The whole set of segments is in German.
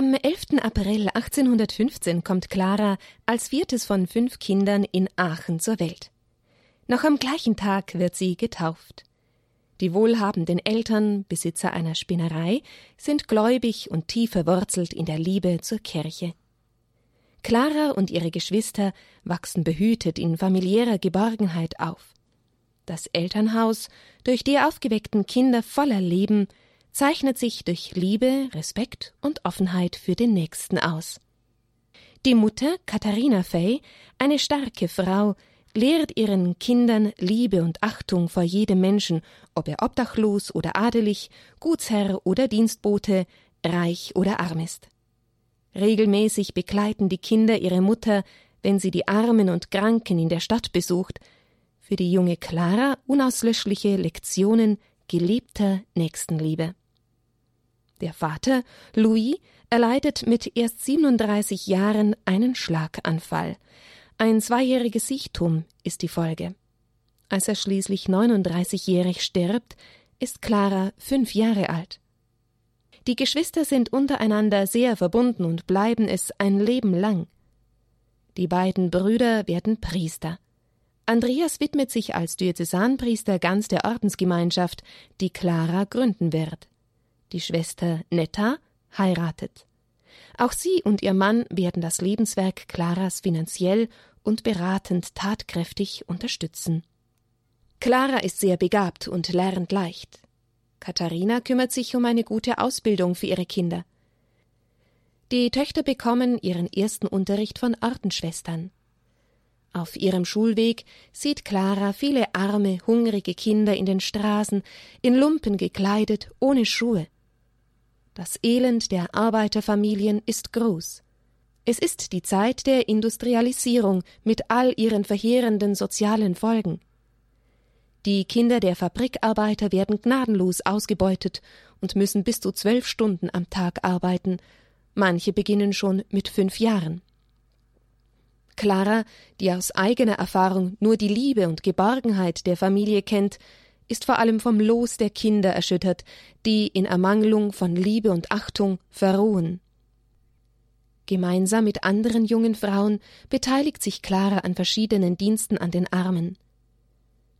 Am 11. April 1815 kommt Clara als viertes von fünf Kindern in Aachen zur Welt. Noch am gleichen Tag wird sie getauft. Die wohlhabenden Eltern, Besitzer einer Spinnerei, sind gläubig und tief verwurzelt in der Liebe zur Kirche. Clara und ihre Geschwister wachsen behütet in familiärer Geborgenheit auf. Das Elternhaus, durch die aufgeweckten Kinder voller Leben, zeichnet sich durch Liebe, Respekt und Offenheit für den Nächsten aus. Die Mutter, Katharina Fey, eine starke Frau, lehrt ihren Kindern Liebe und Achtung vor jedem Menschen, ob er obdachlos oder adelig, Gutsherr oder Dienstbote, reich oder arm ist. Regelmäßig begleiten die Kinder ihre Mutter, wenn sie die Armen und Kranken in der Stadt besucht, für die junge Clara unauslöschliche Lektionen gelebter Nächstenliebe. Der Vater, Louis, erleidet mit erst 37 Jahren einen Schlaganfall. Ein zweijähriges Sichtum ist die Folge. Als er schließlich 39-jährig stirbt, ist Clara fünf Jahre alt. Die Geschwister sind untereinander sehr verbunden und bleiben es ein Leben lang. Die beiden Brüder werden Priester. Andreas widmet sich als Diözesanpriester ganz der Ordensgemeinschaft, die Clara gründen wird. Die Schwester Netta heiratet. Auch sie und ihr Mann werden das Lebenswerk Claras finanziell und beratend tatkräftig unterstützen. Clara ist sehr begabt und lernt leicht. Katharina kümmert sich um eine gute Ausbildung für ihre Kinder. Die Töchter bekommen ihren ersten Unterricht von Ordenschwestern. Auf ihrem Schulweg sieht Clara viele arme, hungrige Kinder in den Straßen, in Lumpen gekleidet, ohne Schuhe. Das Elend der Arbeiterfamilien ist groß. Es ist die Zeit der Industrialisierung mit all ihren verheerenden sozialen Folgen. Die Kinder der Fabrikarbeiter werden gnadenlos ausgebeutet und müssen bis zu zwölf Stunden am Tag arbeiten, manche beginnen schon mit fünf Jahren. Clara, die aus eigener Erfahrung nur die Liebe und Geborgenheit der Familie kennt, ist vor allem vom Los der Kinder erschüttert, die in Ermangelung von Liebe und Achtung verruhen. Gemeinsam mit anderen jungen Frauen beteiligt sich Clara an verschiedenen Diensten an den Armen.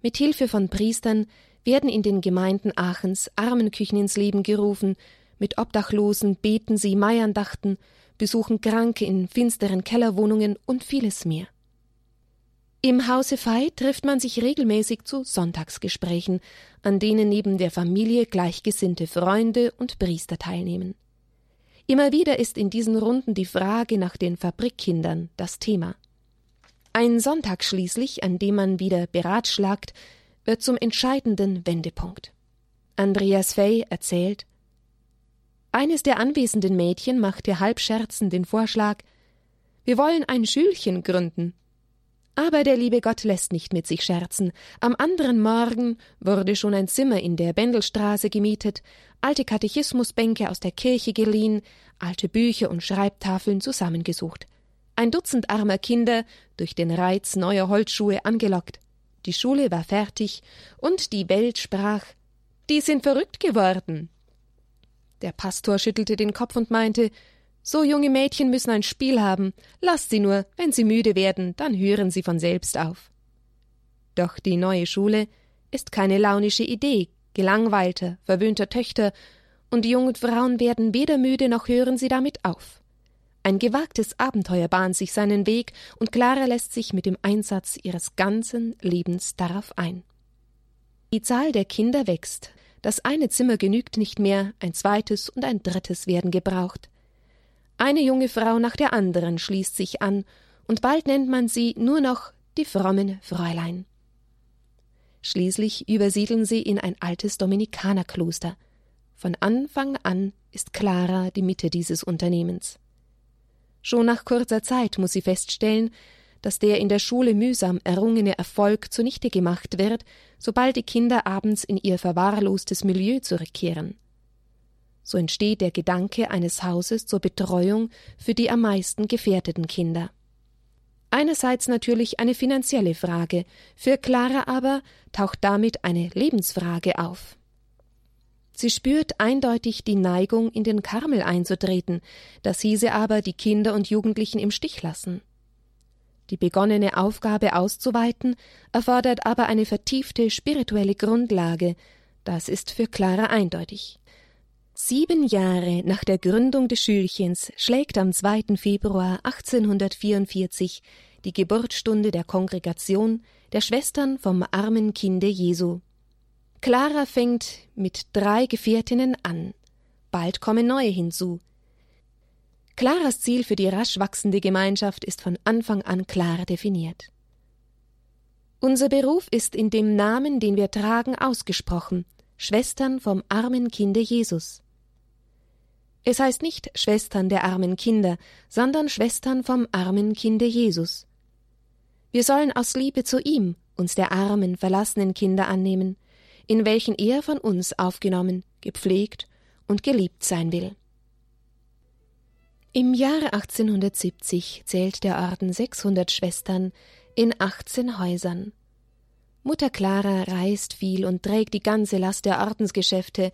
Mit Hilfe von Priestern werden in den Gemeinden Aachens Armenküchen ins Leben gerufen, mit Obdachlosen beten sie Maiandachten, besuchen Kranke in finsteren Kellerwohnungen und vieles mehr. Im Hause Fei trifft man sich regelmäßig zu Sonntagsgesprächen, an denen neben der Familie gleichgesinnte Freunde und Priester teilnehmen. Immer wieder ist in diesen Runden die Frage nach den Fabrikkindern das Thema. Ein Sonntag schließlich, an dem man wieder beratschlagt, wird zum entscheidenden Wendepunkt. Andreas Fey erzählt Eines der anwesenden Mädchen machte halb scherzend den Vorschlag Wir wollen ein Schülchen gründen. Aber der liebe Gott lässt nicht mit sich scherzen. Am anderen Morgen wurde schon ein Zimmer in der Bendelstraße gemietet, alte Katechismusbänke aus der Kirche geliehen, alte Bücher und Schreibtafeln zusammengesucht. Ein Dutzend armer Kinder durch den Reiz neuer Holzschuhe angelockt. Die Schule war fertig und die Welt sprach: Die sind verrückt geworden. Der Pastor schüttelte den Kopf und meinte: so junge Mädchen müssen ein Spiel haben. Lasst sie nur, wenn sie müde werden, dann hören sie von selbst auf. Doch die neue Schule ist keine launische Idee gelangweilter, verwöhnter Töchter, und die jungen Frauen werden weder müde noch hören sie damit auf. Ein gewagtes Abenteuer bahnt sich seinen Weg, und Clara lässt sich mit dem Einsatz ihres ganzen Lebens darauf ein. Die Zahl der Kinder wächst. Das eine Zimmer genügt nicht mehr, ein zweites und ein drittes werden gebraucht. Eine junge Frau nach der anderen schließt sich an, und bald nennt man sie nur noch die frommen Fräulein. Schließlich übersiedeln sie in ein altes Dominikanerkloster. Von Anfang an ist Clara die Mitte dieses Unternehmens. Schon nach kurzer Zeit muss sie feststellen, dass der in der Schule mühsam errungene Erfolg zunichte gemacht wird, sobald die Kinder abends in ihr verwahrlostes Milieu zurückkehren. So entsteht der Gedanke eines Hauses zur Betreuung für die am meisten gefährdeten Kinder. Einerseits natürlich eine finanzielle Frage, für Clara aber taucht damit eine Lebensfrage auf. Sie spürt eindeutig die Neigung, in den Karmel einzutreten, das hieße aber die Kinder und Jugendlichen im Stich lassen. Die begonnene Aufgabe auszuweiten erfordert aber eine vertiefte spirituelle Grundlage, das ist für Clara eindeutig. Sieben Jahre nach der Gründung des Schülchens schlägt am 2. Februar 1844 die Geburtsstunde der Kongregation der Schwestern vom armen Kinde Jesu. Clara fängt mit drei Gefährtinnen an. Bald kommen neue hinzu. Claras Ziel für die rasch wachsende Gemeinschaft ist von Anfang an klar definiert. Unser Beruf ist in dem Namen, den wir tragen, ausgesprochen Schwestern vom armen Kinde Jesus. Es heißt nicht Schwestern der armen Kinder, sondern Schwestern vom armen Kinde Jesus. Wir sollen aus Liebe zu ihm uns der armen, verlassenen Kinder annehmen, in welchen er von uns aufgenommen, gepflegt und geliebt sein will. Im Jahre 1870 zählt der Orden 600 Schwestern in 18 Häusern. Mutter Clara reist viel und trägt die ganze Last der Ordensgeschäfte,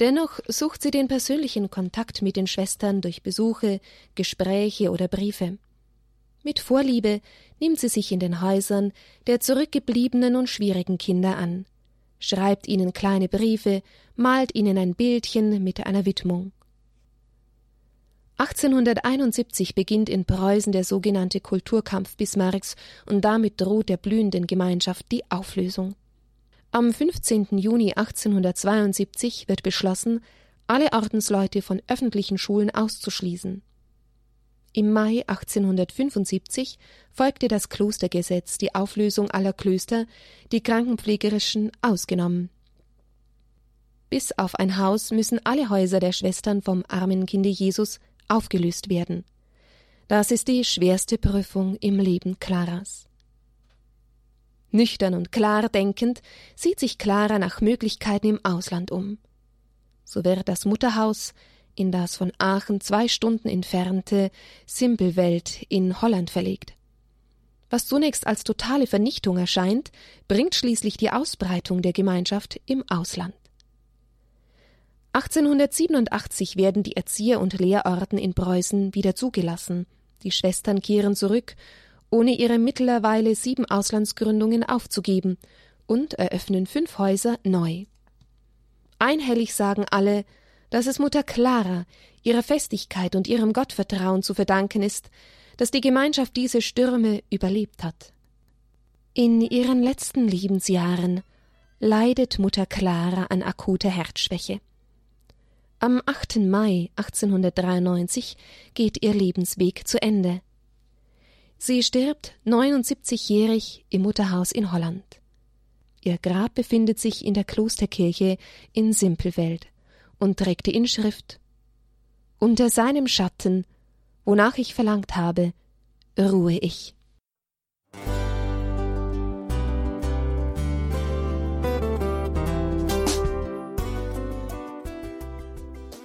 dennoch sucht sie den persönlichen Kontakt mit den Schwestern durch Besuche, Gespräche oder Briefe. Mit Vorliebe nimmt sie sich in den Häusern der zurückgebliebenen und schwierigen Kinder an, schreibt ihnen kleine Briefe, malt ihnen ein Bildchen mit einer Widmung. 1871 beginnt in Preußen der sogenannte Kulturkampf Bismarcks und damit droht der blühenden Gemeinschaft die Auflösung. Am 15. Juni 1872 wird beschlossen, alle Ordensleute von öffentlichen Schulen auszuschließen. Im Mai 1875 folgte das Klostergesetz die Auflösung aller Klöster, die krankenpflegerischen ausgenommen. Bis auf ein Haus müssen alle Häuser der Schwestern vom armen Kinde Jesus aufgelöst werden. Das ist die schwerste Prüfung im Leben Claras. Nüchtern und klar denkend sieht sich Clara nach Möglichkeiten im Ausland um. So wird das Mutterhaus in das von Aachen zwei Stunden entfernte Simpelwelt in Holland verlegt. Was zunächst als totale Vernichtung erscheint, bringt schließlich die Ausbreitung der Gemeinschaft im Ausland. 1887 werden die Erzieher- und Lehrorden in Preußen wieder zugelassen. Die Schwestern kehren zurück, ohne ihre mittlerweile sieben Auslandsgründungen aufzugeben, und eröffnen fünf Häuser neu. Einhellig sagen alle, dass es Mutter Clara, ihrer Festigkeit und ihrem Gottvertrauen zu verdanken ist, dass die Gemeinschaft diese Stürme überlebt hat. In ihren letzten Lebensjahren leidet Mutter Clara an akuter Herzschwäche. Am 8. Mai 1893 geht ihr Lebensweg zu Ende. Sie stirbt 79-jährig im Mutterhaus in Holland. Ihr Grab befindet sich in der Klosterkirche in Simpelwelt und trägt die Inschrift Unter seinem Schatten, wonach ich verlangt habe, ruhe ich.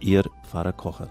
Ihr Pfarrer Kocher.